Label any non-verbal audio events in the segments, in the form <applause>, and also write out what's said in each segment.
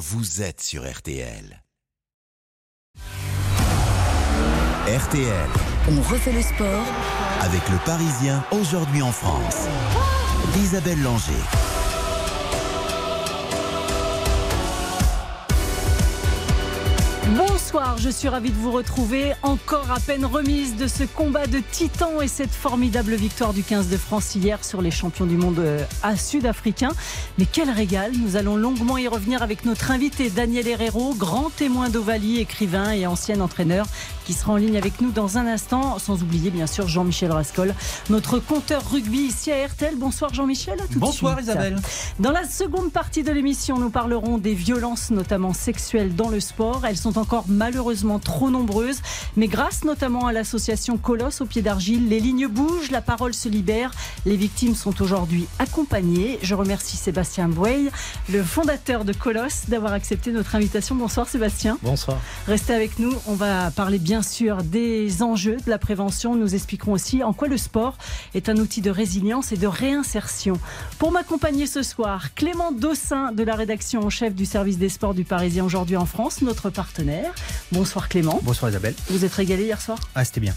vous êtes sur RTL. RTL. On refait le sport avec le Parisien aujourd'hui en France. Isabelle Langer. Bonsoir, je suis ravie de vous retrouver. Encore à peine remise de ce combat de titans et cette formidable victoire du 15 de France hier sur les champions du monde euh, à sud-africains. Mais quel régal Nous allons longuement y revenir avec notre invité Daniel Herrero, grand témoin d'Ovalie, écrivain et ancien entraîneur, qui sera en ligne avec nous dans un instant. Sans oublier bien sûr Jean-Michel Rascol, notre compteur rugby ici à RTL. Bonsoir Jean-Michel. Bonsoir Isabelle. Dans la seconde partie de l'émission, nous parlerons des violences, notamment sexuelles, dans le sport. Elles sont encore malheureusement trop nombreuses. Mais grâce notamment à l'association Colosse au pied d'argile, les lignes bougent, la parole se libère. Les victimes sont aujourd'hui accompagnées. Je remercie Sébastien Bouey, le fondateur de Colosse, d'avoir accepté notre invitation. Bonsoir Sébastien. Bonsoir. Restez avec nous. On va parler bien sûr des enjeux de la prévention. Nous expliquerons aussi en quoi le sport est un outil de résilience et de réinsertion. Pour m'accompagner ce soir, Clément Dossin de la rédaction en chef du service des sports du Parisien aujourd'hui en France, notre partenaire. Bonsoir Clément. Bonsoir Isabelle. Vous êtes régalé hier soir? Ah, c'était bien.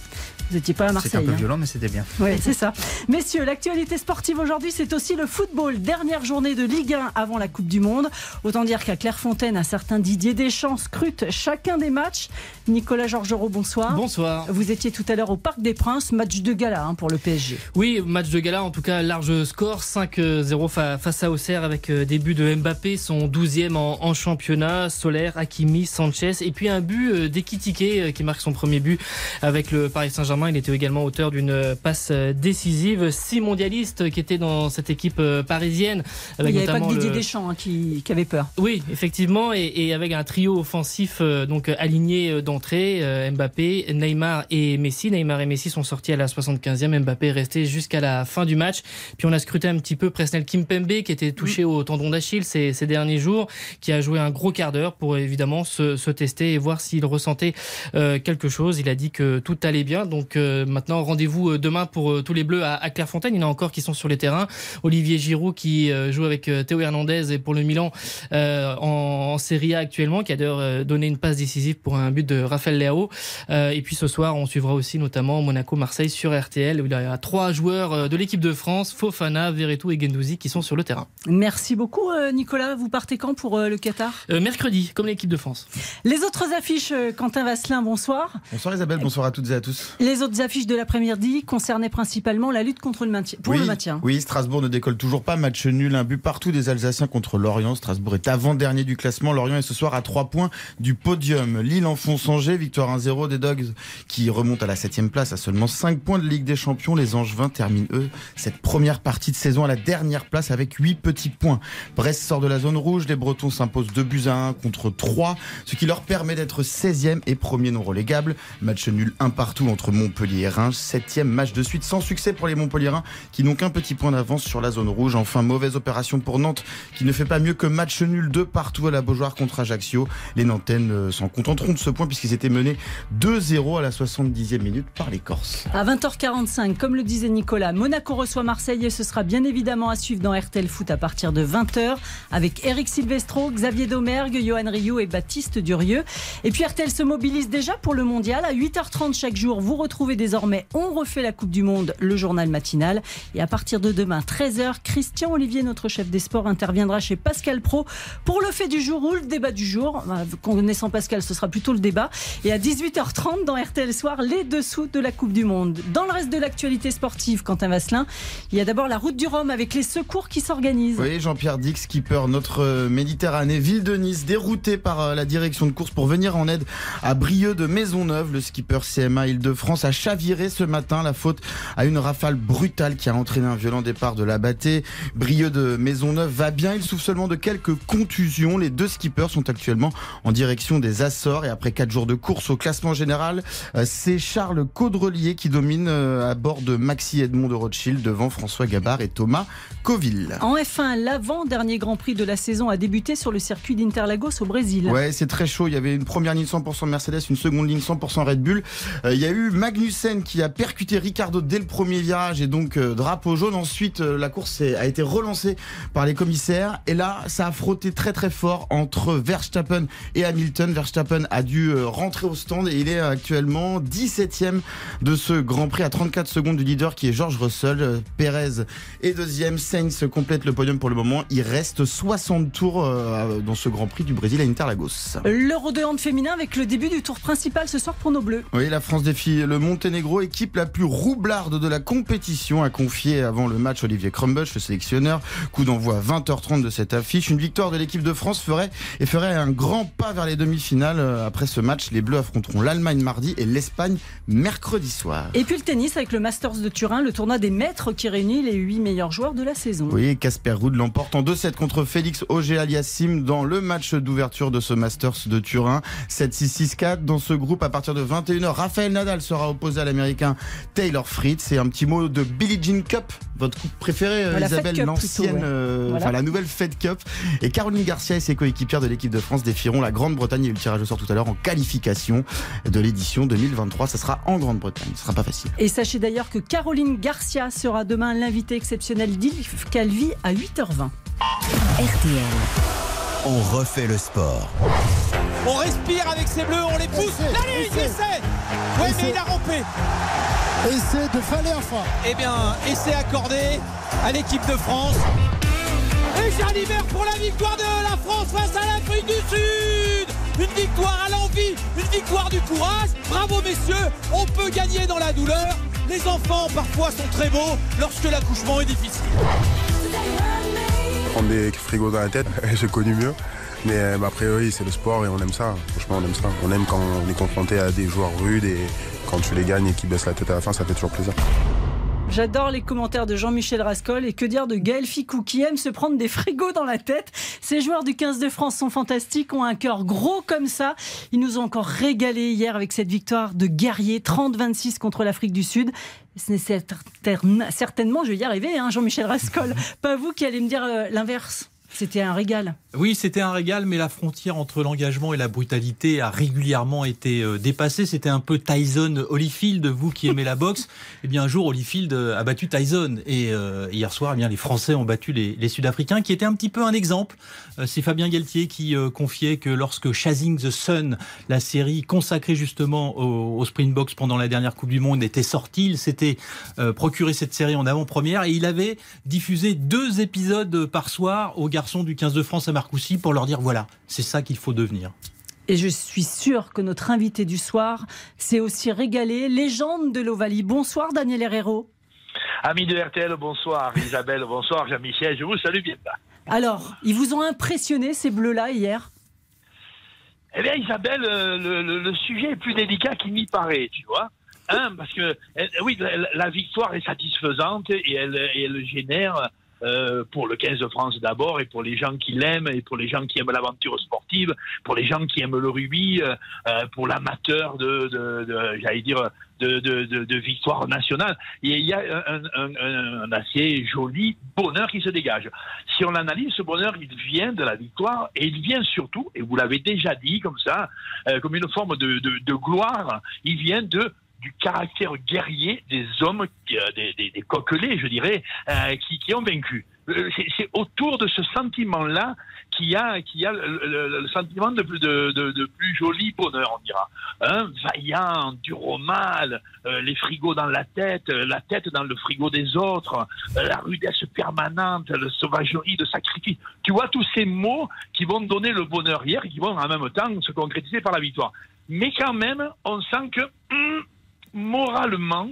Vous n'étiez pas à Marseille. C'était un peu hein? violent, mais c'était bien. Oui, c'est ça. Messieurs, l'actualité sportive aujourd'hui, c'est aussi le football. Dernière journée de Ligue 1 avant la Coupe du Monde. Autant dire qu'à Clairefontaine, un certain Didier Deschamps scrute chacun des matchs. Nicolas Georgerot, bonsoir. Bonsoir. Vous étiez tout à l'heure au Parc des Princes, match de gala hein, pour le PSG. Oui, match de gala, en tout cas, large score, 5-0 face à Auxerre avec euh, début de Mbappé, son 12e en, en championnat, Solaire, Hakimi, Sanchez, et puis un but euh, d'Ekitike euh, qui marque son premier but avec le Paris Saint-Germain. Il était également auteur d'une passe décisive. Six mondialistes qui étaient dans cette équipe parisienne. Il n'y avait pas que Didier le- Deschamps hein, qui, qui avait peur. Oui, effectivement, et, et avec un trio offensif donc aligné euh, d'entrée, euh, Mbappé, Neymar et Messi. Neymar et Messi sont sortis à la 75e, Mbappé est resté jusqu'à la fin du match. Puis on a scruté un petit peu Presnel Kimpembe qui était touché au tendon d'Achille ces, ces derniers jours, qui a joué un gros quart d'heure pour évidemment se, se tester et voir s'il ressentait euh, quelque chose. Il a dit que tout allait bien. Donc euh, maintenant rendez-vous euh, demain pour euh, tous les Bleus à, à Clairefontaine. Il y en a encore qui sont sur les terrains. Olivier Giroud qui euh, joue avec Théo Hernandez et pour le Milan en, en Serie A actuellement, qui a d'ailleurs donné une passe décisive pour un but de Raphaël Leao. Euh, et puis ce soir, on suivra aussi notamment Monaco-Marseille sur RTL, où il y a trois joueurs euh, de l'équipe de France, Fofana, Verretou et Gendouzi, qui sont sur le terrain. Merci beaucoup euh, Nicolas. Vous partez quand pour le Qatar? Euh, mercredi, comme l'équipe de France. Les autres affiches, Quentin Vasselin, bonsoir. Bonsoir Isabelle, bonsoir à toutes et à tous. Les autres affiches de l'après-midi concernaient principalement la lutte contre le maintien, pour oui, le maintien. Oui, Strasbourg ne décolle toujours pas. Match nul, un but partout des Alsaciens contre Lorient. Strasbourg est avant-dernier du classement. Lorient est ce soir à 3 points du podium. Lille enfonce Victoire 1-0 des Dogs qui remontent à la 7 place à seulement 5 points de Ligue des Champions. Les Angevins terminent eux cette première partie de saison à la dernière place avec 8 petits points. Brest sort de la zone rouge. Les Bretons s'imposent 2 buts à 1 contre 3, ce qui leur permet d'être 16e et premier non relégable. Match nul un partout entre Montpellier et Reims. Septième match de suite sans succès pour les Montpelliérains qui n'ont qu'un petit point d'avance sur la zone rouge. Enfin, mauvaise opération pour Nantes qui ne fait pas mieux que match nul de partout à la Beaujoire contre Ajaccio. Les Nantaines euh, s'en contenteront de ce point puisqu'ils étaient menés 2-0 à la 70e minute par les Corses. À 20h45, comme le disait Nicolas, Monaco reçoit Marseille et ce sera bien évidemment à suivre dans RTL Foot à partir de 20h avec Eric Silvestro, Xavier Domergue, Johan Rio et Baptiste Durieux. Et puis RTL se mobilise déjà pour le mondial. À 8h30 chaque jour, vous retrouvez désormais On refait la Coupe du Monde, le journal matinal. Et à partir de demain, 13h, Christian Olivier, notre chef des sports, interviendra chez Pascal Pro pour le fait du jour ou le débat du jour. Bah, Connaissant Pascal, ce sera plutôt le débat. Et à 18h30 dans RTL Soir, les dessous de la Coupe du Monde. Dans le reste de l'actualité sportive, Quentin Vasselin, il y a d'abord la route du Rhum avec les secours qui s'organisent. Oui, Jean-Pierre Dix, skipper notre euh, Méditerranée, ville de Nice, dérouté par euh, la direction de course pour venir en aide à Brieux de Maisonneuve. Le skipper CMA Île-de-France a chaviré ce matin la faute à une rafale brutale qui a entraîné un violent départ de la. Brieux de Maisonneuve va bien, il souffre seulement de quelques contusions. Les deux skippers sont actuellement en direction des Açores et après quatre jours de course au classement général, euh, c'est Charles Caudrelier qui domine euh, à bord de Maxi Edmond de Rothschild devant François Gabard et Thomas Coville. En F1, l'avant-dernier Grand Prix de la saison a débuté sur le circuit d'Interlagos au Brésil. Ouais, c'est très chaud. Il y avait une première ligne 100% Mercedes, une seconde ligne 100% Red Bull. Euh, il y a eu Magnussen qui a percuté Ricardo dès le premier virage et donc drapeau jaune. Ensuite, la course a été relancée par les commissaires et là, ça a frotté très très fort entre Verstappen et Hamilton. Verstappen a dû rentrer au stand et il est actuellement 17e de ce Grand Prix à 34 secondes du leader qui est George Russell. Perez est deuxième, Sainz complète le podium pour le moment. Il reste 60 tours dans ce Grand Prix du Brésil à Interlagos. L'Euro de hand féminin avec le début du tour principal ce soir pour nos Bleus. Oui, la France défie le Monténégro, équipe la plus roublarde de la compétition, a confié avant le match Olivier Crumbush, le sélectionneur. Coup d'envoi à 20h30 de cette affiche. Une victoire de l'équipe de France ferait et ferait un grand pas vers les demi-finales. Après ce match, les Bleus affronteront l'Allemagne mardi et l'Espagne mercredi soir. Et puis le tennis avec le Masters de Turin, le tournoi des maîtres qui réunit les 8 meilleurs joueurs de la saison. Oui, Casper Ruud l'emporte en 2-7 contre Félix Auger-Aliassime dans le match d'ouverture de ce Masters de Turin. 7-6-6-4 dans ce groupe à partir de 21h. Raphaël Nadal sera opposé à l'américain Taylor Fritz. Et un petit mot de Billie Jean Cup, votre coupe préférée, euh, Isabelle, l'ancienne, euh, enfin la nouvelle Fed Cup. Et Caroline Garcia et ses coéquipières de l'équipe de France défieront la Grande-Bretagne. Et le tirage au sort tout à l'heure en qualification de l'édition 2023. Ça sera en Grande-Bretagne. Ce sera pas facile. Et sachez d'ailleurs que Caroline Garcia sera demain l'invité exceptionnel d'Yves Calvi à 8h20. RTL. On refait le sport. On respire avec ces bleus, on les pousse. La ligne, essai Oui, mais il a rompé. Essai de Falerfa. Eh bien, essai accordé à l'équipe de France. Et Jalibert pour la victoire de la France face à l'Afrique du Sud. Une victoire à l'envie, une victoire du courage. Bravo messieurs, on peut gagner dans la douleur. Les enfants parfois sont très beaux lorsque l'accouchement est difficile. Prendre des frigos dans la tête, <laughs> j'ai connu mieux. Mais euh, a priori, c'est le sport et on aime ça. Franchement, on aime ça. On aime quand on est confronté à des joueurs rudes et quand tu les gagnes et qu'ils baissent la tête à la fin, ça fait toujours plaisir. J'adore les commentaires de Jean-Michel Rascol et que dire de Gaël Ficou qui aime se prendre des frigos dans la tête. Ces joueurs du 15 de France sont fantastiques, ont un cœur gros comme ça. Ils nous ont encore régalé hier avec cette victoire de guerrier 30-26 contre l'Afrique du Sud. Ce n'est certainement, je vais y arriver, hein, Jean-Michel Rascol. <laughs> Pas vous qui allez me dire euh, l'inverse. C'était un régal. Oui, c'était un régal, mais la frontière entre l'engagement et la brutalité a régulièrement été euh, dépassée. C'était un peu Tyson Holyfield, vous qui aimez la boxe. <laughs> Eh bien, un jour, Holyfield euh, a battu Tyson. Et euh, hier soir, eh bien, les Français ont battu les, Sud-Africains, qui étaient un petit peu un exemple. C'est Fabien Galtier qui confiait que lorsque Chasing the Sun, la série consacrée justement au, au Springboks pendant la dernière Coupe du Monde, était sortie, il s'était procuré cette série en avant-première et il avait diffusé deux épisodes par soir aux garçons du 15 de France à Marcoussis pour leur dire voilà, c'est ça qu'il faut devenir. Et je suis sûr que notre invité du soir s'est aussi régalé. Légende de l'Ovalie. Bonsoir Daniel Herrero. Amis de RTL, bonsoir. <laughs> Isabelle, bonsoir. Jean-Michel, je vous salue bien Alors, ils vous ont impressionné ces bleus-là hier? Eh bien, Isabelle, euh, le, sujet est plus délicat qu'il n'y paraît, tu vois. Hein, parce que, oui, la, victoire est satisfaisante et elle, et elle génère euh, pour le 15 de France d'abord et pour les gens qui l'aiment et pour les gens qui aiment l'aventure sportive, pour les gens qui aiment le rugby, euh, euh, pour l'amateur de, j'allais dire, de, victoire nationale. il y a un, assez joli bonheur qui se dégage. Si on analyse, ce bonheur, il vient de la victoire et il vient surtout, et vous l'avez déjà dit comme ça, comme une forme de gloire, il vient de du caractère guerrier des hommes, euh, des, des, coquelets, je dirais, euh, qui, qui, ont vaincu. Euh, c'est autour de ce sentiment-là qu'il y a, qu'il y a le, sentiment de, de, de, plus joli bonheur, on dira. Un vaillant, dur au mal, les frigos dans la tête, la tête dans le frigo des autres, la rudesse permanente, le sauvagerie de sacrifice. Tu vois tous ces mots qui vont donner le bonheur hier et qui vont en même temps se concrétiser par la victoire. Mais quand même, on sent que hum, moralement,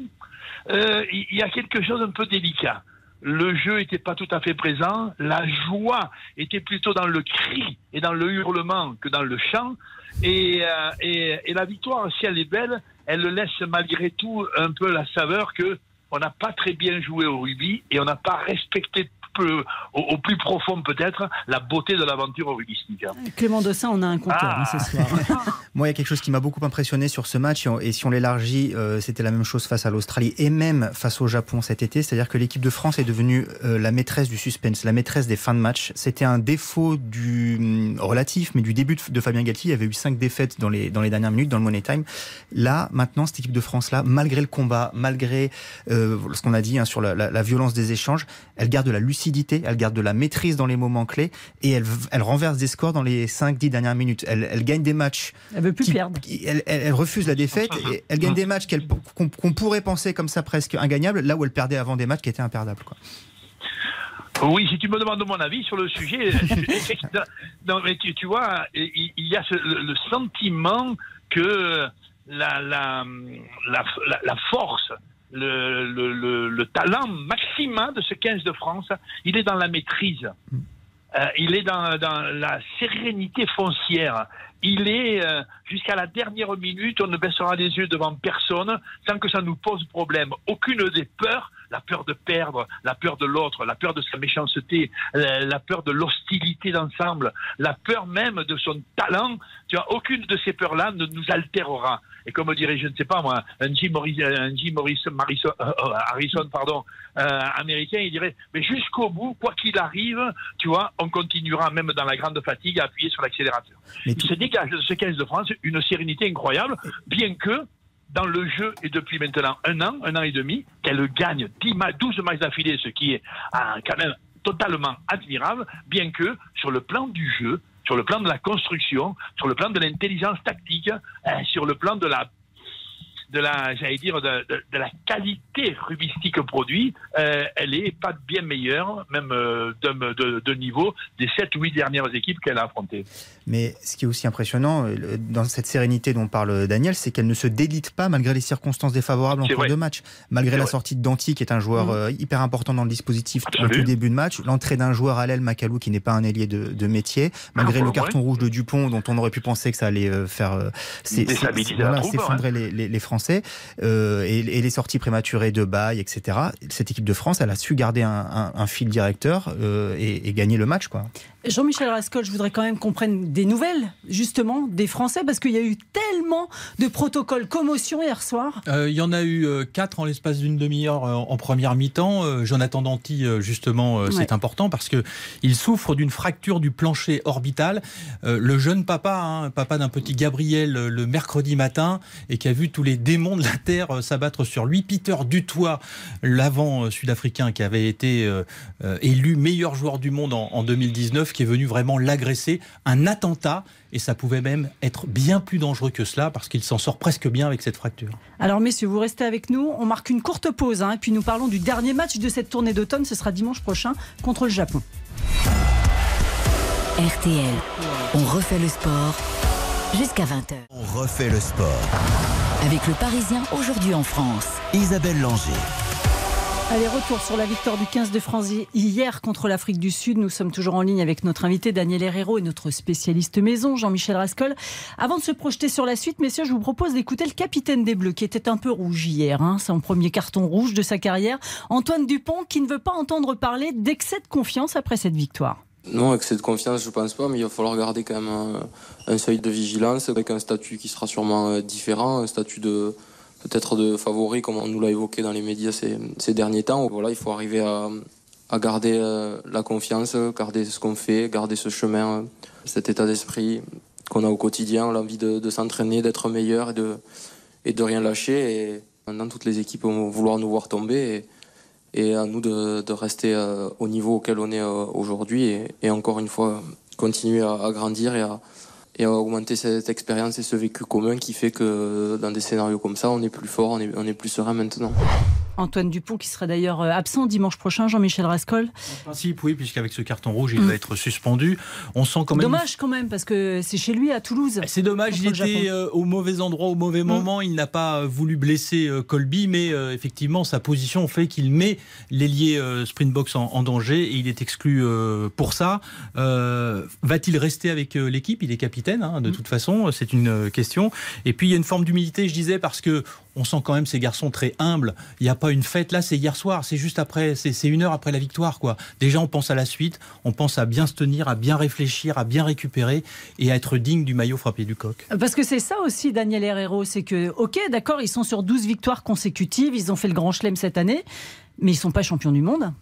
euh, il y a quelque chose un peu délicat. Le jeu n'était pas tout à fait présent, la joie était plutôt dans le cri et dans le hurlement que dans le chant. Et, euh, et la victoire, si elle est belle, elle laisse malgré tout un peu la saveur que on n'a pas très bien joué au rugby et on n'a pas respecté au, plus profond peut-être, la beauté de l'aventure rugbyistique. Clément Dossin, on a un compteur hein, ce soir. <laughs> Moi, il y a quelque chose qui m'a beaucoup impressionné sur ce match, et si on l'élargit, euh, c'était la même chose face à l'Australie et même face au Japon cet été, c'est-à-dire que l'équipe de France est devenue euh, la maîtresse du suspense, la maîtresse des fins de match. C'était un défaut du hum, relatif, mais du début de, Fabien Galtier. Il y avait eu cinq défaites dans les, dans les dernières minutes, dans le Money Time. Là, maintenant, cette équipe de France-là, malgré le combat, malgré euh, ce qu'on a dit hein, sur la, la, violence des échanges, elle garde de la lucidité, elle garde de la maîtrise dans les moments clés et elle, elle renverse des scores dans les 5-10 dernières minutes. Elle, elle, gagne des matchs. Elle veut plus perdre. Elle, elle, refuse la défaite et elle gagne des matchs qu'on pourrait penser comme ça presque ingagnables, là où elle perdait avant des matchs qui étaient imperdables. Quoi. Oui, si tu me demandes mon avis sur le sujet, <laughs> non, mais tu, vois, il, y a le, sentiment que la, la, la, force, le, le, le, talent maximum de ce 15 de France, il est dans la maîtrise. Mm. Euh, il est dans, dans, la sérénité foncière. Il est euh, jusqu'à la dernière minute, on ne baissera les yeux devant personne sans que ça nous pose problème. Aucune des peurs, la peur de perdre, la peur de l'autre, la peur de sa méchanceté, euh, la peur de l'hostilité d'ensemble, la peur même de son talent, tu vois, aucune de ces peurs-là ne nous altérera. Et comme dirait, je ne sais pas moi, un Jim Morrison, un Jim Morrison, Harrison, pardon, américain, il dirait, mais jusqu'au bout, quoi qu'il arrive, tu vois, on continuera même dans la grande fatigue à appuyer sur l'accélérateur. Il se dégage de ce 15 de France une sérénité incroyable, bien que dans le jeu et depuis maintenant un an, un an et demi, qu'elle gagne 10 12 matchs d'affilée, ce qui est ah, quand même totalement admirable, bien que sur le plan du jeu, sur le plan de la construction, sur le plan de l'intelligence tactique, hein, sur le plan de la de la, j'allais dire, de, la qualité rubistique produit, euh, elle est pas bien meilleure, même euh, de, niveau, des 7 ou 8 dernières équipes qu'elle a affrontées. Mais ce qui est aussi impressionnant euh, dans cette sérénité dont parle Daniel, c'est qu'elle ne se délite pas malgré les circonstances défavorables en cours de match. Malgré la sortie de Danti, qui est un joueur mmh. hyper important dans le dispositif au tout début de match, l'entrée d'un joueur à l'aile, Macalou, qui n'est pas un ailier de, métier, malgré ah, le carton rouge de Dupont, dont on aurait pu penser que ça allait faire s'effondrer les, les, les Français euh, et, les sorties prématurées de bail, etc. Cette équipe de France, elle a su garder un, fil directeur euh, et, et, gagner le match. quoi. Jean-Michel Rascol, je voudrais quand même qu'on prenne des nouvelles, justement, des Français, parce qu'il y a eu tellement de protocoles commotion hier soir. Euh, il y en a eu euh, quatre en l'espace d'une demi-heure euh, en première mi-temps. Jonathan Danty, justement, c'est important parce que il souffre d'une fracture du plancher orbital. le jeune papa, hein, papa d'un petit Gabriel, le mercredi matin, et qui a vu tous les démons de la Terre s'abattre sur lui. Peter Dutoit, l'avant sud-africain qui avait été élu meilleur joueur du monde en, en 2019 qui est venu vraiment l'agresser, un attentat, et ça pouvait même être bien plus dangereux que cela, parce qu'il s'en sort presque bien avec cette fracture. Alors messieurs, vous restez avec nous, on marque une courte pause, hein, et puis nous parlons du dernier match de cette tournée d'automne, ce sera dimanche prochain contre le Japon. RTL, on refait le sport jusqu'à 20h. On refait le sport. Avec le Parisien aujourd'hui en France, Isabelle Langer. Allez, retour sur la victoire du 15 de France hier contre l'Afrique du Sud. Nous sommes toujours en ligne avec notre invité Daniel Herrero et notre spécialiste maison Jean-Michel Rascol. Avant de se projeter sur la suite, messieurs, je vous propose d'écouter le capitaine des Bleus qui était un peu rouge hier. Hein, son premier carton rouge de sa carrière. Antoine Dupont qui ne veut pas entendre parler d'excès de confiance après cette victoire. Non, excès de confiance, je pense pas, mais il va falloir garder quand même un, seuil de vigilance avec un statut qui sera sûrement euh, différent, un statut de peut-être de favoris, comme on nous l'a évoqué dans les médias ces, derniers temps. Voilà, il faut arriver à, garder euh, la confiance, garder ce qu'on fait, garder ce chemin, cet état d'esprit qu'on a au quotidien, l'envie de, s'entraîner, d'être meilleur et de, et de rien lâcher. Et maintenant, toutes les équipes vont vouloir nous voir tomber. Et, à nous de, rester euh, au niveau auquel on est euh, aujourd'hui. Et, encore une fois, continuer à grandir et à, et augmenter cette expérience et ce vécu commun qui fait que dans des scénarios comme ça, on est plus fort, on est, plus serein maintenant. Antoine Dupont, qui sera d'ailleurs euh, absent dimanche prochain, Jean-Michel Rascol En principe, oui, puisqu'avec ce carton rouge, il mm. va être suspendu. On sent quand même. Dommage quand même, parce que c'est chez lui à Toulouse. Eh, c'est dommage, il était euh, au mauvais endroit, au mauvais mm. moment. Il n'a pas euh, voulu blesser Colby, mais effectivement, sa position fait qu'il met l'ailier Sprintbox en, en, danger et il est exclu pour ça. Va-t-il rester avec l'équipe? Il est capitaine, hein, de mm. toute façon, c'est une question. Et puis, il y a une forme d'humilité, je disais, parce que on sent quand même ces garçons très humbles. Il n'y a pas une fête. Là, c'est hier soir. C'est juste après. C'est une heure après la victoire, quoi. Déjà, on pense à la suite. On pense à bien se tenir, à bien réfléchir, à bien récupérer et à être digne du maillot frappé du coq. Parce que c'est ça aussi, Daniel Herrero. C'est que, ok, d'accord, ils sont sur 12 victoires consécutives. Ils ont fait le grand chelem cette année. Mais ils ne sont pas champions du monde.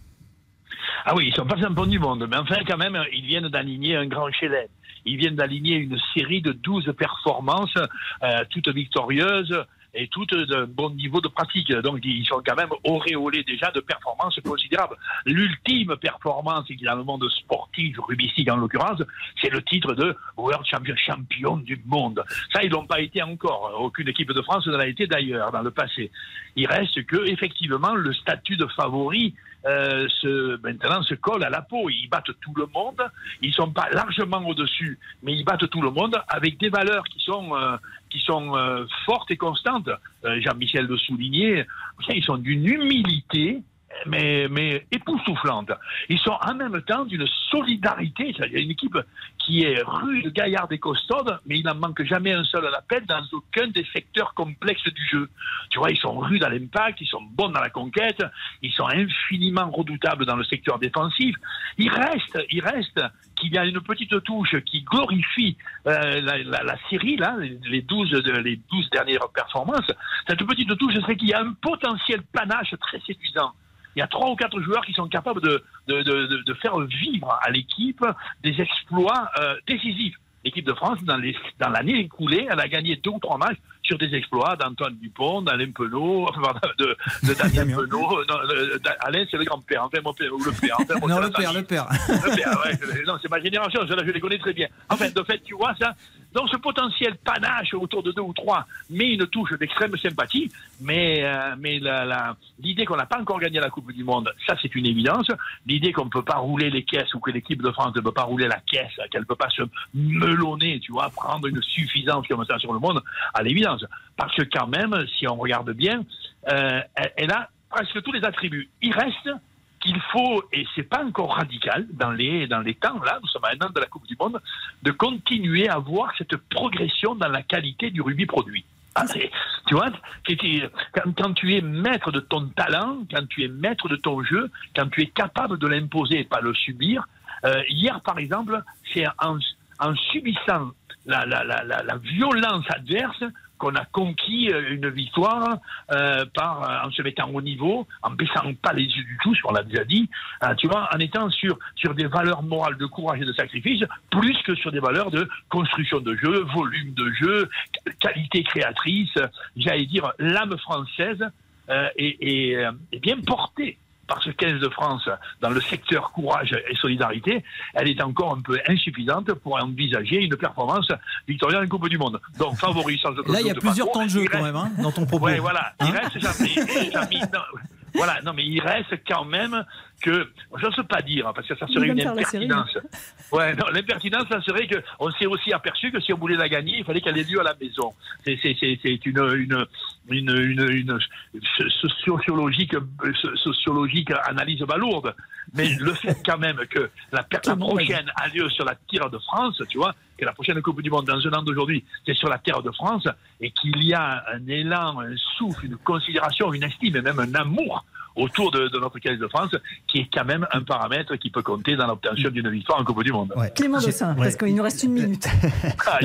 Ah oui, ils ne sont pas champions du monde. Mais enfin, quand même, ils viennent d'aligner un grand chelem. Ils viennent d'aligner une série de 12 performances, euh, toutes victorieuses et toutes d'un bon niveau de pratique. Donc ils sont quand même auréolés déjà de performances considérables. L'ultime performance le monde sportif, rubistique en l'occurrence, c'est le titre de World Champion, du monde. Ça, ils n'ont pas été encore. Aucune équipe de France ne l'a été d'ailleurs dans le passé. Il reste que effectivement le statut de favori euh, maintenant se colle à la peau. Ils battent tout le monde. Ils sont pas largement au-dessus, mais ils battent tout le monde avec des valeurs qui sont euh, qui sont euh, fortes et constantes. Jean-Michel le soulignait. Ils sont d'une humilité mais, mais époustouflante. Ils sont en même temps d'une solidarité. A une équipe qui est rude, gaillarde et costaude, mais il n'en manque jamais un seul à l'appel dans aucun des secteurs complexes du jeu. Tu vois, ils sont rudes à l'impact, ils sont bons dans la conquête, ils sont infiniment redoutables dans le secteur défensif. Il reste, il reste qu'il y a une petite touche qui glorifie euh, la, série, là, les 12, les 12 dernières performances. Cette petite touche, c'est qu'il y a un potentiel panache très séduisant il y a trois ou quatre joueurs qui sont capables de, de, de, de faire vivre à l'équipe des exploits euh, décisifs. L'équipe de France, dans l'année dans écoulée, elle a gagné deux ou trois matchs sur des exploits d'Antoine Dupont, d'Alain Penaud, <laughs> enfin, de, de Daniel Penaud. Alain, c'est le grand-père, enfin, mon père, ou le père. Enfin, <laughs> non, le père, le père, le père. ouais, non, c'est ma génération, je, je les connais très bien. Enfin, de fait, tu vois, ça, donc ce potentiel panache autour de deux ou trois met une touche d'extrême sympathie, mais, euh, mais l'idée qu'on n'a pas encore gagné la Coupe du Monde, ça c'est une évidence. L'idée qu'on ne peut pas rouler les caisses ou que l'équipe de France ne peut pas rouler la caisse, qu'elle ne peut pas se melonner, tu vois, prendre une suffisance comme ça sur le monde, à l'évidence. Parce que quand même, si on regarde bien, euh, elle a presque tous les attributs. Il reste qu'il faut, et c'est pas encore radical dans les, dans les temps, là, nous sommes à un an de la Coupe du Monde, de continuer à voir cette progression dans la qualité du rugby produit. Ah, tu vois, quand, tu es maître de ton talent, quand tu es maître de ton jeu, quand tu es capable de l'imposer et pas le subir. Euh, hier, par exemple, c'est en, en, subissant la, la, la, la, violence adverse qu'on a conquis euh, une victoire euh, par euh, en se mettant au niveau, en baissant pas les yeux du tout, ce qu'on l'a déjà dit, tu vois, en étant sur sur des valeurs morales de courage et de sacrifice, plus que sur des valeurs de construction de jeu, volume de jeu, qualité créatrice, j'allais dire l'âme française est, est bien portée par ce 15 de France dans le secteur courage et solidarité, elle est encore un peu insuffisante pour envisager une performance victorienne en Coupe du Monde. Donc, favori sans Là, il y a plusieurs temps de jeu quand même hein, dans ton propos. Oui, voilà. Il hein reste voilà, non, mais il reste quand même que, je ne sais pas dire, hein, parce que ça serait une impertinence. Ouais, non, l'impertinence, ça serait qu'on s'est aussi aperçu que si on voulait la gagner, il fallait qu'elle ait lieu à la maison. C'est une, une, une, une, une sociologique, sociologique analyse balourde. Mais le fait quand même que la, la prochaine a lieu sur la terre de France, tu vois, que la prochaine Coupe du Monde dans un an d'aujourd'hui, c'est sur la terre de France, et qu'il y a un élan, un souffle, une considération, une estime et même un amour autour de, notre 15 de France, qui est quand même un paramètre qui peut compter dans l'obtention d'une victoire en Coupe du Monde. Clément Dossin, parce qu'il nous reste une minute. <laughs> Ah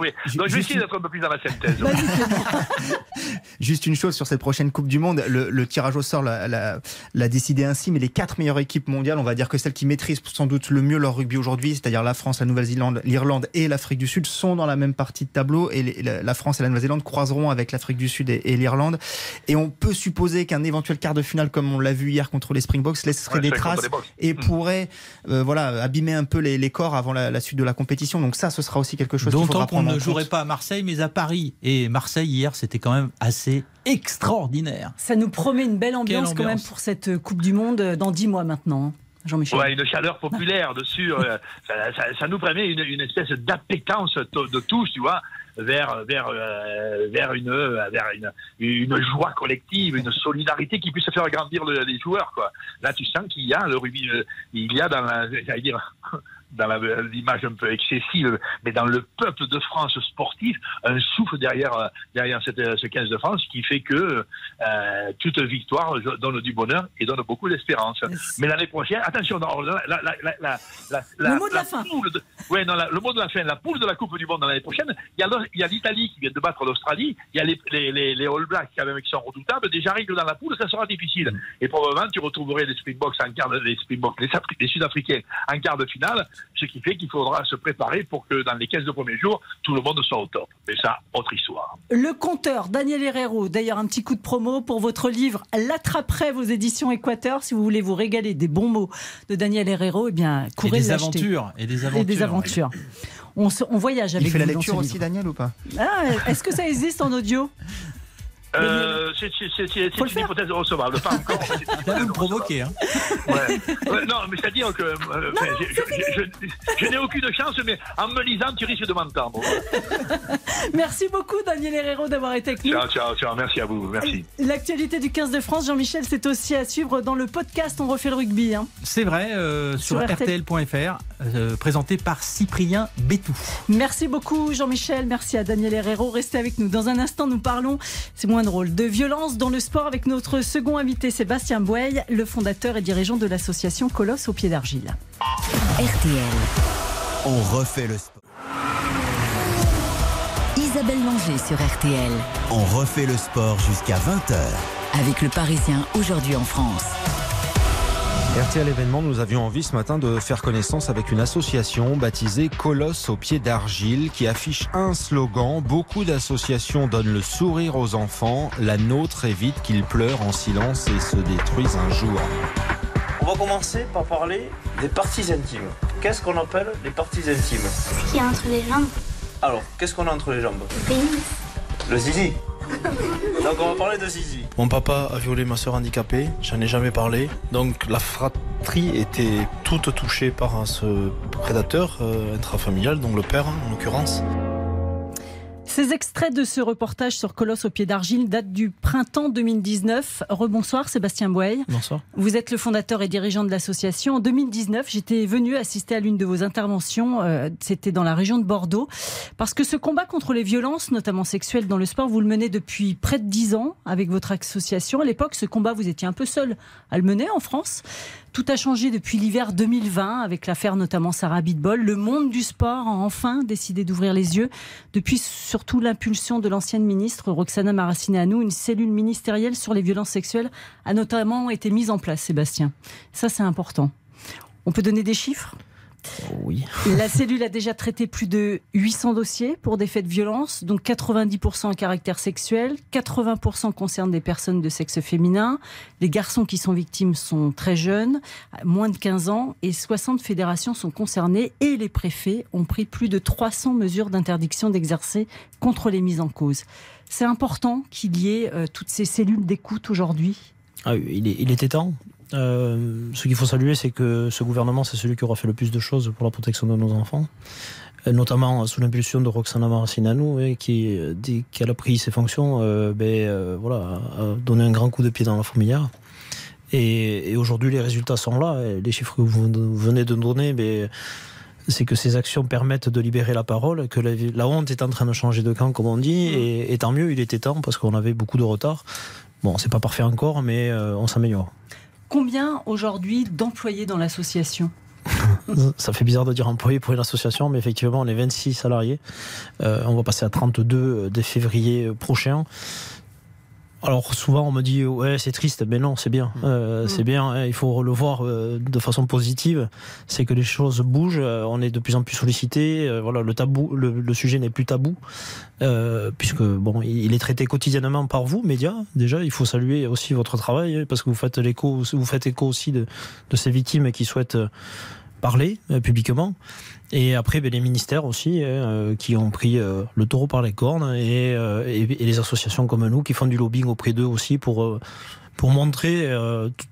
oui. Donc je vais essayer d'être un peu plus dans la synthèse. <laughs> juste une chose sur cette prochaine Coupe du Monde, le, tirage au sort l'a décidé ainsi, mais les quatre meilleures équipes mondiales, on va dire que celles qui maîtrisent sans doute le mieux leur rugby aujourd'hui, c'est-à-dire la France, la Nouvelle-Zélande, l'Irlande et l'Afrique du Sud, sont dans la même partie de tableau, et la France et la Nouvelle-Zélande croiseront avec l'Afrique du Sud et, et l'Irlande. Et on peut supposer qu'un éventuel quart de finale comme on l'a vu hier contre les Springboks, laisserait des traces et hmm. pourrait euh, voilà, abîmer un peu les, corps avant la, suite de la compétition. Donc ça, ce sera aussi quelque chose D'autant qu'on ne jouerait pas à Marseille, mais à Paris. Et Marseille, hier, c'était quand même assez extraordinaire. Ça nous promet une belle ambiance, quand même pour cette Coupe du Monde dans dix mois maintenant. Hein, Jean-Michel. Ouais, une chaleur populaire dessus. Euh, ça, nous permet une, espèce d'appétence de tous, tu vois vers vers euh, vers une vers une, une joie collective, une solidarité qui puisse faire grandir les joueurs quoi. Là tu sens qu'il y a le rugby, euh, il y a dans la, j'allais dire <laughs> dans l'image un peu excessive, mais dans le peuple de France sportif, un souffle derrière, derrière cette, ce 15 de France qui fait que euh, toute victoire donne du bonheur et donne beaucoup d'espérance. Mais l'année prochaine, attention, la, la, la, le mot de la, fin. ouais, non, le mot de la fin, la poule de la Coupe du Monde l'année prochaine, il y a l'Italie qui vient de battre l'Australie, il y a les, les, les, All Blacks quand même qui sont redoutables, déjà règles dans la poule, ça sera difficile. Et probablement, tu retrouverais les Springboks en quart de, les Springboks, les, les Sud-Africains en quart de finale, ce qui fait qu'il faudra se préparer pour que dans les 15 premiers jours, tout le monde soit au top. Mais ça, autre histoire. Le conteur Daniel Herrero, d'ailleurs un petit coup de promo pour votre livre L'attraperai vos éditions Équateur. Si vous voulez vous régaler des bons mots de Daniel Herrero, eh bien, courez et des aventures Et des aventures. Et des aventures. On, on, voyage avec Il fait la lecture aussi, Daniel, ou pas? Ah, Est-ce que ça existe en audio? Euh, c'est une hypothèse recevable, pas encore. <laughs> Vous me provoquer, hein. Ouais. non, mais c'est-à-dire que euh, je, je, n'ai aucune chance, mais en me lisant, tu risques de m'entendre. <laughs> merci beaucoup, Daniel Herrero, d'avoir été avec nous. Ciao, ciao, ciao. Merci à vous. Merci. L'actualité du 15 de France, Jean-Michel, c'est aussi à suivre dans le podcast On refait le rugby. Hein. C'est vrai, euh, sur, RTL.fr, euh, présenté par Cyprien Bétou. Merci beaucoup, Jean-Michel. Merci à Daniel Herrero. Restez avec nous. Dans un instant, nous parlons. C'est moins drôle. De violence dans le sport avec notre second invité Sébastien Bouey, le fondateur et dirigeant de l'association Colosse au pied d'argile. RTL. On refait le sport. Isabelle Langer sur RTL. On refait le sport jusqu'à 20h. Avec le Parisien aujourd'hui en France. RTL événement, nous avions envie ce matin de faire connaissance avec une association baptisée Colosse au pied d'argile qui affiche un slogan. Beaucoup d'associations donnent le sourire aux enfants. La nôtre évite qu'ils pleurent en silence et se détruisent un jour. On va commencer par parler des parties intimes. Qu'est-ce qu'on appelle les parties intimes? Ce qu'il y a entre les jambes. Alors, qu'est-ce qu'on a entre les jambes? Le pénis. Le zizi <laughs> donc on va parler de Zizi. Mon papa a violé ma soeur handicapée, j'en ai jamais parlé. Donc la fratrie était toute touchée par ce prédateur euh, intrafamilial, donc le père en l'occurrence. Ces extraits de ce reportage sur Colosse au pied d'argile datent du printemps 2019. Rebonsoir Sébastien Bouey. Bonsoir. Vous êtes le fondateur et dirigeant de l'association. En 2019, j'étais venu assister à l'une de vos interventions. Euh, c'était dans la région de Bordeaux. Parce que ce combat contre les violences, notamment sexuelles dans le sport, vous le menez depuis près de dix ans avec votre association. À l'époque, ce combat, vous étiez un peu seul à le mener en France. Tout a changé depuis l'hiver 2020 avec l'affaire notamment Sarah Bitbol. Le monde du sport a enfin décidé d'ouvrir les yeux. Depuis surtout l'impulsion de l'ancienne ministre Roxana Maracineanu, une cellule ministérielle sur les violences sexuelles a notamment été mise en place, Sébastien. Ça, c'est important. On peut donner des chiffres? Oui. La cellule a déjà traité plus de 800 dossiers pour des faits de violence, donc 90% à caractère sexuel, 80% concernent des personnes de sexe féminin. Les garçons qui sont victimes sont très jeunes, moins de 15 ans, et 60 fédérations sont concernées et les préfets ont pris plus de 300 mesures d'interdiction d'exercer contre les mises en cause. C'est important qu'il y ait euh, toutes ces cellules d'écoute aujourd'hui. Ah, il, il était temps. Euh, ce qu'il faut saluer, c'est que ce gouvernement, c'est celui qui aura fait le plus de choses pour la protection de nos enfants, euh, notamment sous l'impulsion de Roxana Maracineanu, qui, dès qu'elle a pris ses fonctions, euh, ben, voilà, a donné un grand coup de pied dans la fourmilière. Et, aujourd'hui, les résultats sont là. Les chiffres que vous venez de donner, ben, c'est que ces actions permettent de libérer la parole, que la, honte est en train de changer de camp, comme on dit, et, et tant mieux, il était temps, parce qu'on avait beaucoup de retard. Bon, c'est pas parfait encore, mais on s'améliore. Combien aujourd'hui d'employés dans l'association? <laughs> Ça fait bizarre de dire employé pour une association, mais effectivement, on est 26 salariés. Euh, on va passer à 32 euh, dès février prochain. Alors souvent on me dit ouais c'est triste, mais non c'est bien, mmh. Euh, mmh. c'est bien. Hein, il faut le voir euh, de façon positive. C'est que les choses bougent, euh, on est de plus en plus sollicité. voilà le tabou, le, sujet n'est plus tabou puisque bon il est traité quotidiennement par vous médias. Déjà il faut saluer aussi votre travail hein, parce que vous faites l'écho, vous faites écho aussi de, de ces victimes qui souhaitent parler publiquement. Et après, ben, les ministères aussi, hein, euh, qui ont pris euh, le taureau par les cornes, euh, et, et, les associations comme nous, qui font du lobbying auprès d'eux aussi pour, pour montrer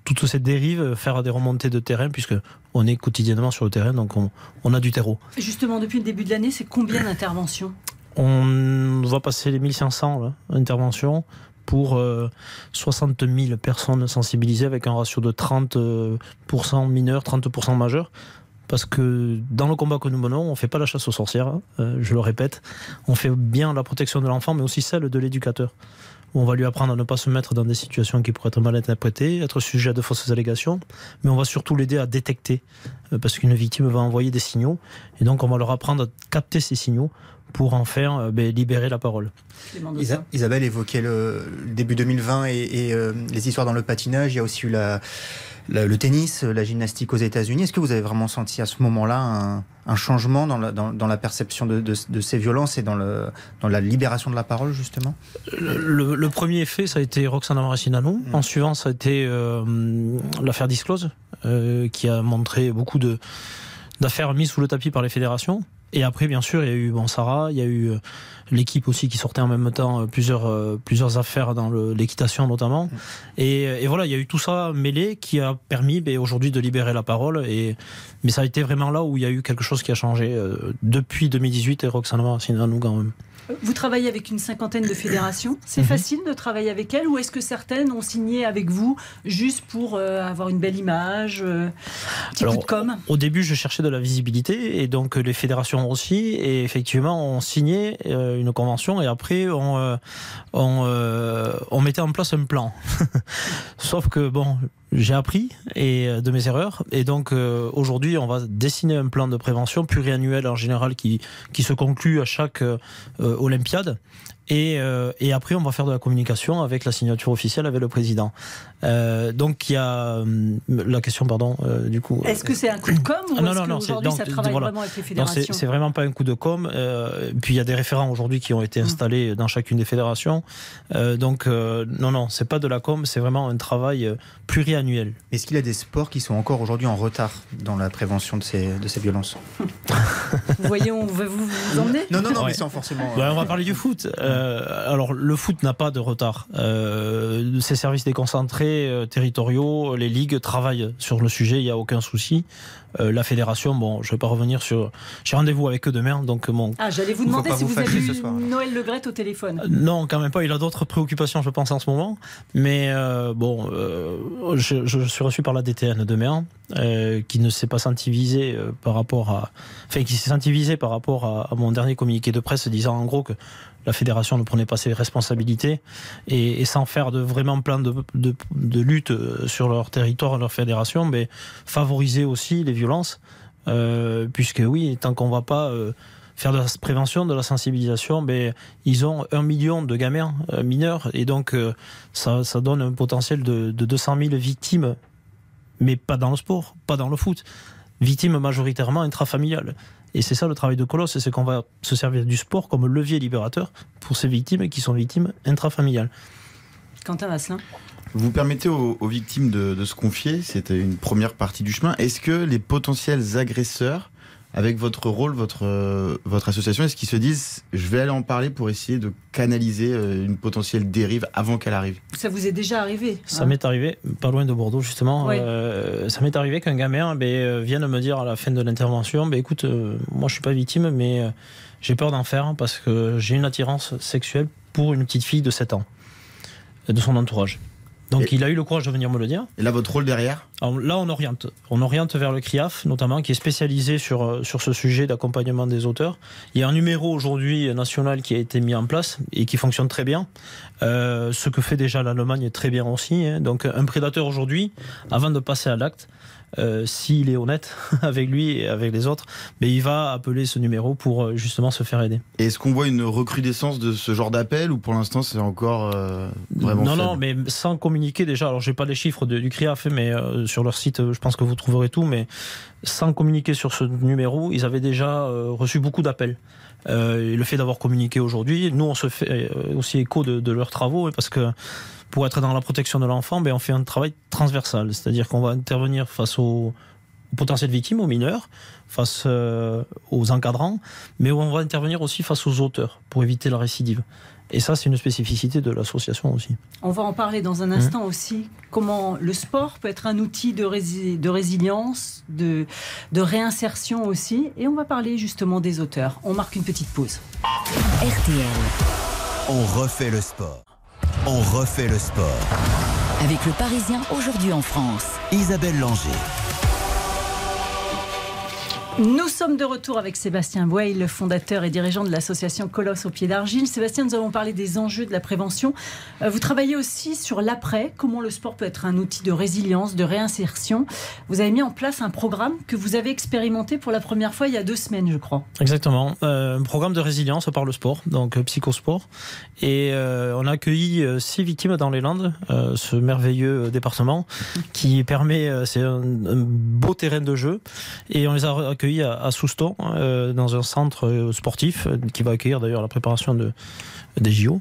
toute cette dérive, faire des remontées de terrain, puisque on est quotidiennement sur le terrain, donc on, on a du terreau. Justement, depuis le début de l'année, c'est combien d'interventions? On va passer les 1500 interventions pour 60 000 personnes sensibilisées avec un ratio de 30% mineurs, 30% majeurs parce que dans le combat que nous menons, on ne fait pas la chasse aux sorcières, hein, euh, je le répète. On fait bien la protection de l'enfant, mais aussi celle de l'éducateur. On va lui apprendre à ne pas se mettre dans des situations qui pourraient être mal interprétées, être sujet à de fausses allégations, mais on va surtout l'aider à détecter, euh, parce qu'une victime va envoyer des signaux, et donc on va leur apprendre à capter ces signaux pour en faire euh, ben, libérer la parole. Isabelle évoquait le, début 2020 et, les histoires dans le patinage. Il y a aussi eu la, le, tennis, la gymnastique aux États-Unis. Est-ce que vous avez vraiment senti à ce moment-là un, changement dans la, dans, la perception de, ces violences et dans, le, dans la libération de la parole, justement? Le, premier effet, ça a été Roxana Maracineanu. Mm. En suivant, ça a été euh, l'affaire Disclose, euh, qui a montré beaucoup d'affaires mises sous le tapis par les fédérations. Et après, bien sûr, il y a eu bon, Sarah, il y a eu euh, l'équipe aussi qui sortait en même temps euh, plusieurs, euh, plusieurs affaires dans l'équitation notamment. Mm. Et, et, voilà, il y a eu tout ça mêlé qui a permis ben, aujourd'hui de libérer la parole. Et, mais ça a été vraiment là où il y a eu quelque chose qui a changé depuis 2018 et Roxana nous quand même. Vous travaillez avec une cinquantaine de fédérations. C'est mhm. facile de travailler avec elles ou est-ce que certaines ont signé avec vous juste pour euh, avoir une belle image, euh, petit coup de com? Au début, je cherchais de la visibilité et donc les fédérations aussi. Et effectivement, on signait euh, une convention et après, on, on, on mettait en place un plan. <laughs> Sauf que, bon, j'ai appris et de mes erreurs et donc aujourd'hui on va dessiner un plan de prévention pluriannuel en général qui qui se conclut à chaque Olympiade. Et, euh, et, après, on va faire de la communication avec la signature officielle avec le président. Euh, donc, il y a hum, la question, pardon, euh, du coup. Est-ce que c'est un coup de com ou ah, non, est-ce qu'aujourd'hui ça travaille vraiment avec les fédérations C'est vraiment pas un coup de com. puis il y a des référents aujourd'hui qui ont été hum. installés dans chacune des fédérations. donc, non, non, c'est pas de la com, c'est vraiment un travail pluriannuel. Est-ce qu'il y a des sports qui sont encore aujourd'hui en retard dans la prévention de ces, de ces violences? Vous voyez, on veut vous, vous emmener? Non, non, non, mais sans forcément. on va parler du foot. Euh, alors le foot n'a pas de retard. Euh, ces services déconcentrés euh, territoriaux, les ligues travaillent sur le sujet, il n'y a aucun souci. La fédération, bon, je ne vais pas revenir sur. J'ai rendez-vous avec eux demain, donc mon. Ah, j'allais vous demander si vous, avez eu Noël Le Gret au téléphone. non, quand même pas. Il a d'autres préoccupations, je pense, en ce moment. Mais bon, je, je, suis reçu par la DTN demain, qui ne s'est pas senti visé par rapport à. Enfin, qui s'est senti visé par rapport à, à mon dernier communiqué de presse disant en gros que la fédération ne prenait pas ses responsabilités et, sans faire de vraiment plein de, de, lutte euh, sur leur territoire, leur fédération, mais favoriser aussi les violences, euh, puisque oui, tant qu'on ne va pas euh, faire de la prévention, de la sensibilisation, mais ils ont un million de gamins mineurs et donc ça, donne un potentiel de, de 200 000 victimes, mais pas dans le sport, pas dans le foot, victimes majoritairement intrafamiliales. Et c'est ça le travail de Colosse, c'est qu'on va se servir du sport comme levier libérateur pour ces victimes qui sont victimes intrafamiliales. Quentin Vasselin vous permettez aux, victimes de, de, se confier, c'était une première partie du chemin. Est-ce que les potentiels agresseurs avec votre rôle, votre, euh, votre association, est-ce qu'ils se disent je vais aller en parler pour essayer de canaliser euh, une potentielle dérive avant qu'elle arrive? Ça vous est déjà arrivé Ça hein? m'est arrivé, pas loin de Bordeaux justement. Euh, ça m'est arrivé qu'un gamin ben, vienne me dire à la fin de l'intervention ben, écoute, moi je suis pas victime, mais j'ai peur d'en faire parce que j'ai une attirance sexuelle pour une petite fille de 7 ans, de son entourage. Donc il a eu le courage de venir me le dire. Et là, votre rôle derrière Là, on oriente. On oriente vers le CRIAF, notamment, qui est spécialisé sur, euh, sur ce sujet d'accompagnement des auteurs. Il y a un numéro aujourd'hui national qui a été mis en place et qui fonctionne très bien. Euh, ce que fait déjà l'Allemagne très bien aussi. Hein. Donc un prédateur aujourd'hui, avant de passer à l'acte, euh, s'il est honnête <laughs> avec lui et avec les autres, mais il va appeler ce numéro pour euh, justement se faire aider. Est-ce qu'on voit une recrudescence de ce genre d'appel ou pour l'instant c'est encore euh, vraiment Non, non, mais sans communiquer déjà. Alors j'ai pas les chiffres du CRIAF, mais sur leur site, je pense que vous trouverez tout. Mais sans communiquer sur ce numéro, ils avaient déjà reçu beaucoup d'appels. le fait d'avoir communiqué aujourd'hui, nous on se fait aussi écho de, de leurs travaux parce que pour être dans la protection de l'enfant, ben, on fait un travail transversal, c'est-à-dire qu'on va intervenir face aux, potentielles victimes, aux mineurs, face euh, aux encadrants, mais on va intervenir aussi face aux auteurs pour éviter la récidive. Et ça, c'est une spécificité de l'association aussi. On va en parler dans un instant mmh. aussi. Comment le sport peut être un outil de, de résilience, de, de réinsertion aussi. Et on va parler justement des auteurs. On marque une petite pause. RTL. On refait le sport. On refait le sport. Avec le Parisien aujourd'hui en France. Isabelle Langer. Nous sommes de retour avec Sébastien Boyle, le fondateur et dirigeant de l'association Colosse au pied d'argile. Sébastien, nous avons parlé des enjeux de la prévention. Euh, vous travaillez aussi sur l'après, comment le sport peut être un outil de résilience, de réinsertion. Vous avez mis en place un programme que vous avez expérimenté pour la première fois il y a deux semaines, je crois. Exactement, euh, un programme de résilience par le sport, donc euh, psychosport. Et on a accueilli six victimes dans les Landes, ce merveilleux département qui permet, c'est un, un, beau terrain de jeu. Et on les a accueillis à, Souston, euh, dans un centre euh, sportif euh, qui va accueillir d'ailleurs la préparation de, des JO.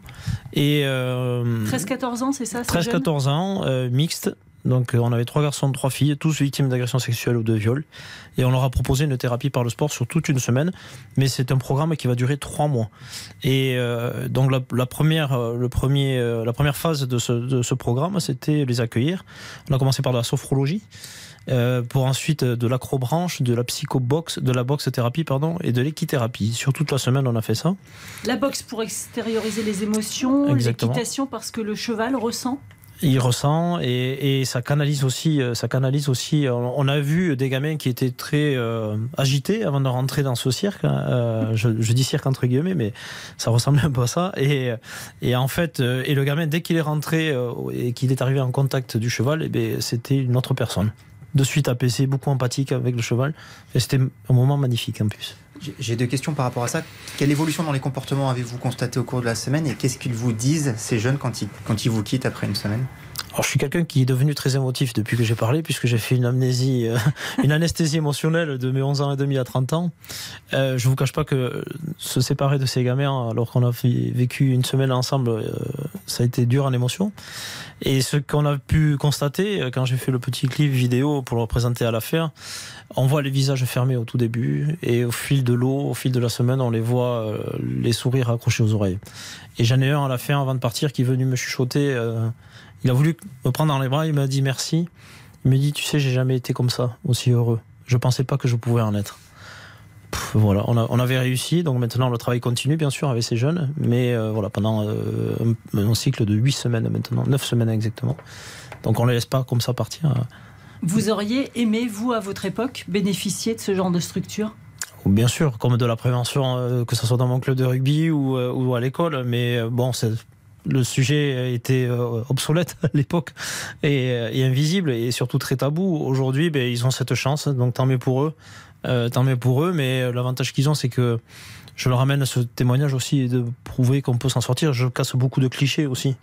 Et, 13-14 ans, c'est ça 13-14 ans, mixte. Donc on avait trois garçons, trois filles, tous victimes d'agressions sexuelles ou de viol. Et on leur a proposé une thérapie par le sport sur toute une semaine. Mais c'est un programme qui va durer trois mois. Et donc la, première, le premier, la première phase de ce, de ce programme, c'était les accueillir. On a commencé par de la sophrologie. Euh, pour ensuite euh, de l'acrobranche, de la psychobox, de la boxe thérapie pardon, et de l'équithérapie. Sur toute la semaine, on a fait ça. La boxe pour extérioriser les émotions, l'équitation parce que le cheval ressent il ressent et, et, ça canalise aussi. Euh, ça canalise aussi. On a vu des gamins qui étaient très agités avant de rentrer dans ce cirque. Hein. je, je, dis cirque entre guillemets, mais ça ressemble un peu à ça. Et, et en fait, et le gamin dès qu'il est rentré et qu'il est arrivé en contact du cheval, eh c'était une autre personne de suite apaisé, beaucoup empathique avec le cheval. Et c'était un moment magnifique en plus. J'ai deux questions par rapport à ça. Quelle évolution dans les comportements avez-vous constaté au cours de la semaine et qu'est-ce qu'ils vous disent, ces jeunes, quand ils, quand ils vous quittent après une semaine? Alors, je suis quelqu'un qui est devenu très émotif depuis que j'ai parlé, puisque j'ai fait une amnésie, euh, <laughs> une anesthésie émotionnelle de mes 11 ans et demi à 30 ans. Euh, je vous cache pas que se séparer de ces gamins, alors qu'on a vécu une semaine ensemble, euh, ça a été dur en émotion. Et ce qu'on a pu constater, euh, quand j'ai fait le petit clip vidéo pour le présenter à l'affaire, on voit les visages fermés au tout début, et au fil de l'eau, au fil de la semaine, on les voit, les sourires accrochés aux oreilles. Et j'en ai un à la fin, avant de partir, qui est venu me chuchoter. Il a voulu me prendre dans les bras, il m'a dit merci. Il me dit, tu sais, j'ai jamais été comme ça, aussi heureux. Je pensais pas que je pouvais en être. voilà, on, avait réussi, donc maintenant le travail continue bien sûr avec ces jeunes, mais euh, voilà, pendant euh, un, cycle de 8 semaines maintenant, 9 semaines exactement. Donc on ne les laisse pas comme ça partir. Vous auriez aimé, vous, à votre époque, bénéficier de ce genre de structure? Bien sûr, comme de la prévention, euh, que ce soit dans mon club de rugby ou, ou à l'école, mais bon, c'est le sujet était euh, obsolète <laughs> à l'époque euh, et, invisible et surtout très tabou. Aujourd'hui, ben, ils ont cette chance, donc tant mieux pour eux. Euh, tant mieux pour eux, mais l'avantage qu'ils ont, c'est que je leur amène ce témoignage aussi de prouver qu'on peut s'en sortir. Je casse beaucoup de clichés aussi.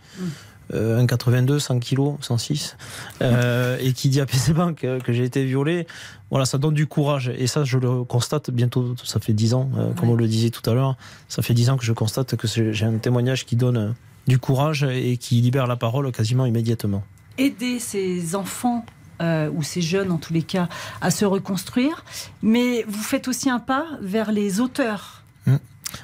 Mm. 1,82, 100 kg, 106, et qui dit à PC Bank que j'ai été violé, voilà, ça donne du courage. Et ça, je le constate bientôt, ça fait 10 ans, comme on le disait tout à l'heure, ça fait 10 ans que je constate que j'ai un témoignage qui donne du courage et qui libère la parole quasiment immédiatement. Aider ces enfants euh, ou ces jeunes en tous les cas à se reconstruire, mais vous faites aussi un pas vers les auteurs.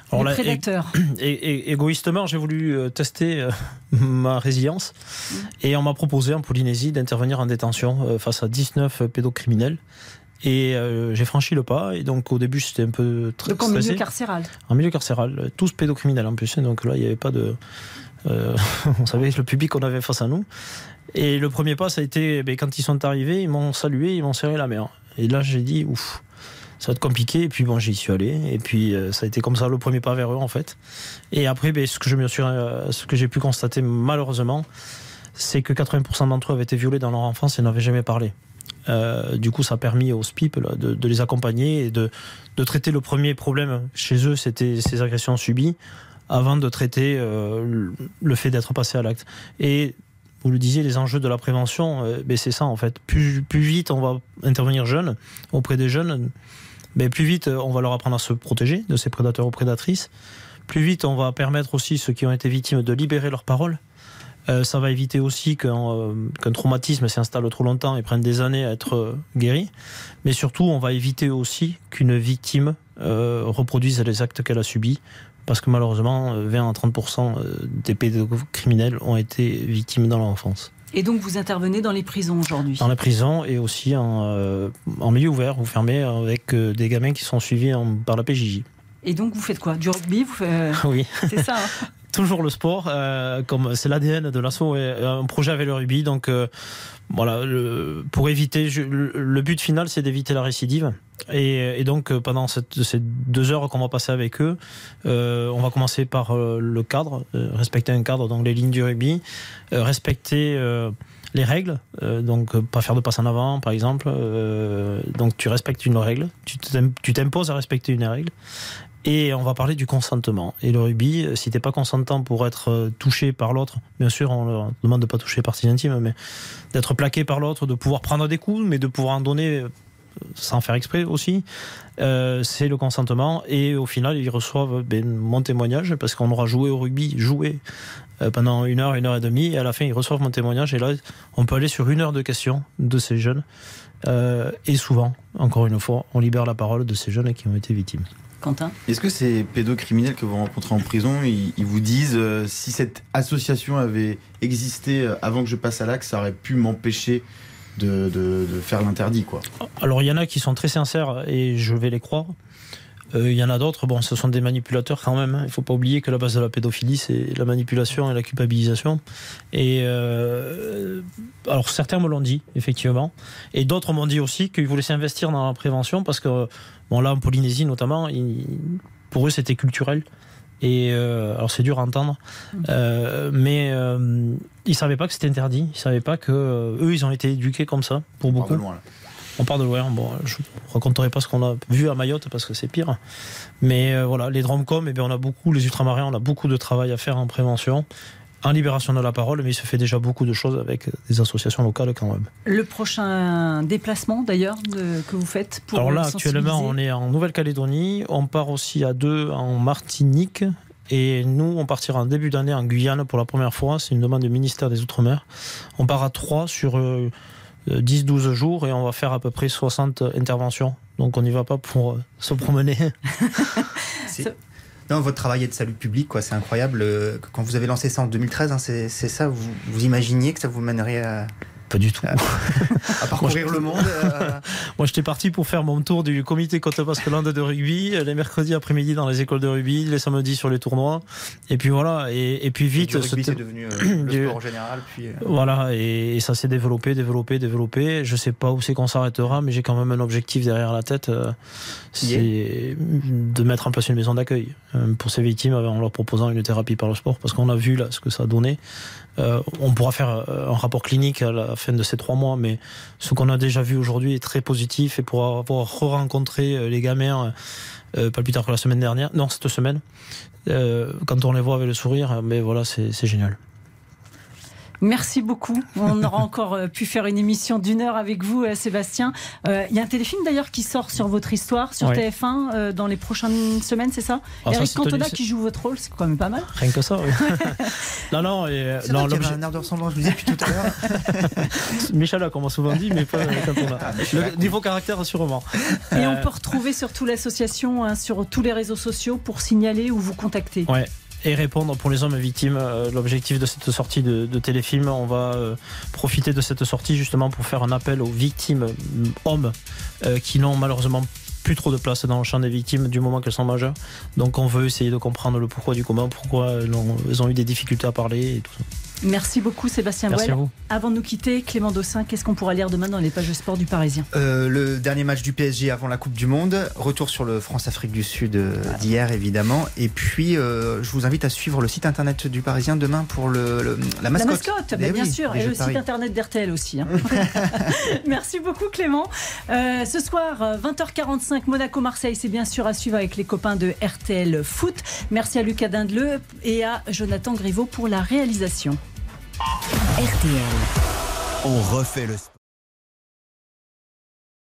Prédateurs. <clears throat> Et, égoïstement, j'ai voulu euh, tester euh, <laughs> ma résilience mmh. et on m'a proposé en Polynésie d'intervenir en détention face à 19 pédocriminels. Et j'ai franchi le pas. Et donc au début, c'était un peu très donc en milieu carcéral. En milieu carcéral, tous pédocriminels en plus. Hein. Donc là, il n'y avait pas de, euh, <laughs> on savait le public qu'on avait face à nous. Et le premier pas, ça a été, ben, quand ils sont arrivés, ils m'ont salué, ils m'ont serré la main. Et là, j'ai dit, ouf, ça va être compliqué. Et puis bon, j'y suis allé. Et puis euh, ça a été comme ça le premier pas vers eux en fait. Et après, ben, ce que je me suis, euh, ce que j'ai pu constater malheureusement, c'est que 80% d'entre eux avaient été violés dans leur enfance et n'avaient jamais parlé. du coup, ça a permis aux SPIP de, les accompagner et de, traiter le premier problème chez eux, c'était ces agressions subies avant de traiter euh, le fait d'être passé à l'acte. Et vous le disiez, les enjeux de la prévention, euh, ben c'est ça en fait. Plus vite on va intervenir jeune, auprès des jeunes, ben plus vite on va leur apprendre à se protéger de ces prédateurs ou prédatrices. Plus vite on va permettre aussi ceux qui ont été victimes de libérer leur parole. Euh, ça va éviter aussi qu'un traumatisme s'installe trop longtemps et prenne des années à être guéri. Mais surtout, on va éviter aussi qu'une victime reproduise les actes qu'elle a subis parce que malheureusement, 20 à 30% des pédocriminels ont été victimes dans l'enfance. Et donc vous intervenez dans les prisons aujourd'hui? Dans les prisons et aussi en, euh, en milieu ouvert ou fermé avec euh, des gamins qui sont suivis par la PJJ. Et donc vous faites quoi? Du rugby vous <laughs> Oui. C'est ça. Hein? <laughs> toujours le sport, euh, comme c'est l'ADN de l'assaut et un projet avec le rugby. Donc voilà, pour éviter, le, but final, c'est d'éviter la récidive. Et, donc pendant ces deux heures qu'on va passer avec eux, on va commencer par le cadre, respecter un cadre, donc les lignes du rugby, respecter les règles, euh, donc euh, pas faire de passe en avant par exemple, euh, donc tu respectes une règle, tu t'imposes à respecter une règle. Et on va parler du consentement. Et le rugby, si t'es pas consentant pour être touché par l'autre, bien sûr, on leur demande de pas toucher partie intime, mais d'être plaqué par l'autre, de pouvoir prendre des coups, mais de pouvoir en donner sans faire exprès aussi, c'est le consentement. Et au final, ils reçoivent ben, mon témoignage parce qu'on aura joué au rugby, joué euh, pendant une heure, une heure et demie. Et à la fin, ils reçoivent mon témoignage. Et là, on peut aller sur une heure de questions de ces jeunes. Euh, et souvent, encore une fois, on libère la parole de ces jeunes qui ont été victimes. Quentin Est-ce que ces pédocriminels que vous rencontrez en prison, ils, vous disent euh, si cette association avait existé avant que je passe à l'acte, ça aurait pu m'empêcher de, de, faire l'interdit quoi Alors il y en a qui sont très sincères et je vais les croire. Euh, il y en a d'autres, bon, ce sont des manipulateurs quand même. Hein. Il ne faut pas oublier que la base de la pédophilie, c'est la manipulation et la culpabilisation. Et euh, alors certains me l'ont dit, effectivement, et d'autres m'ont dit aussi qu'ils voulaient s'investir dans la prévention parce que, bon, là en Polynésie notamment, pour eux c'était culturel. Et euh, alors c'est dur à entendre, mmh. mais ils savaient pas que c'était interdit. Ils savaient pas que eux ils ont été éduqués comme ça pour beaucoup. On part de loin. Bon, je ne raconterai pas ce qu'on a vu à Mayotte parce que c'est pire. Mais euh, voilà, les Dromcom, eh bien, on a beaucoup, les ultramarins, on a beaucoup de travail à faire en prévention en libération de la parole, mais il se fait déjà beaucoup de choses avec des associations locales quand même. Le prochain déplacement d'ailleurs que vous faites pour Alors là, actuellement, on est en Nouvelle-Calédonie, on part aussi à deux en Martinique. Et nous, on partira en début d'année en Guyane pour la première fois. C'est une demande du ministère des Outre-mer. On part à trois sur euh, 10-12 jours et on va faire à peu près 60 interventions. Donc on n'y va pas pour euh, se promener. <laughs> non, votre travail est de salut public, quoi. C'est incroyable. Euh, quand vous avez lancé ça en 2013, hein, c'est ça. Vous, vous imaginiez que ça vous mènerait à, pas du tout. À, parcourir <laughs> le monde euh. <laughs> Moi, j'étais parti pour faire mon tour du comité Côte Basque-Land de rugby, les mercredis après-midi dans les écoles de rugby, les samedis sur les tournois. Et puis voilà, et, puis vite. Le rugby, c'est devenu euh, le <coughs> sport en général. Puis, euh. Voilà, et, ça s'est développé, développé, développé. Je sais pas où c'est qu'on s'arrêtera, mais j'ai quand même un objectif derrière la tête. c'est de mettre en place une maison d'accueil pour ces victimes en leur proposant une thérapie par le sport, parce qu'on a vu là ce que ça a donné. Euh, on pourra faire euh, un rapport clinique à la fin de ces trois mois, mais ce qu'on a déjà vu aujourd'hui est très positif et pour avoir re-rencontré euh, les gamins, pas plus tard que la semaine dernière, non, cette semaine, quand on les voit avec le sourire, mais voilà, c'est génial. Merci beaucoup. On aura encore euh, pu faire une émission d'une heure avec vous, euh, Sébastien. Euh, il y a un téléfilm d'ailleurs qui sort sur votre histoire sur TF1 dans les prochaines semaines, c'est ça ah, Eric Cantona qui joue votre rôle, c'est quand même pas mal. Rien que ça, oui. <laughs> <laughs> non, non. Et, non vrai y un air de ressemblance, je vous disais depuis tout à l'heure. <laughs> Michel, comme on souvent dit, mais pas Cantona. Ah, Le niveau caractère, sûrement. Et on peut retrouver surtout l'association hein, sur tous les réseaux sociaux pour signaler ou vous contacter. Ouais, et répondre pour les hommes victimes. Euh, l'objectif de cette sortie de, téléfilm, on va euh, profiter de cette sortie justement pour faire un appel aux victimes euh, hommes qui n'ont malheureusement plus trop de place dans le champ des victimes du moment qu'elles sont majeures. Donc on veut essayer de comprendre le pourquoi du comment, pourquoi elles ont, eu des difficultés à parler et tout ça. Merci beaucoup Sébastien Merci Avant de nous quitter, Clément Dossin, qu'est-ce qu'on pourra lire demain dans les pages sport du Parisien? Euh, Le dernier match du PSG avant la Coupe du Monde, retour sur le France-Afrique du Sud euh, d'hier évidemment, et puis euh, je vous invite à suivre le site internet du Parisien demain pour le, la mascotte. La mascotte, eh bien, sûr, et le site internet d'RTL aussi. Hein. <laughs> <laughs> Merci beaucoup Clément. ce soir, 20h45, Monaco-Marseille, c'est bien sûr à suivre avec les copains de RTL Foot. Merci à Lucas Dindeleu et à Jonathan Griveau pour la réalisation. RTL. On refait le sport.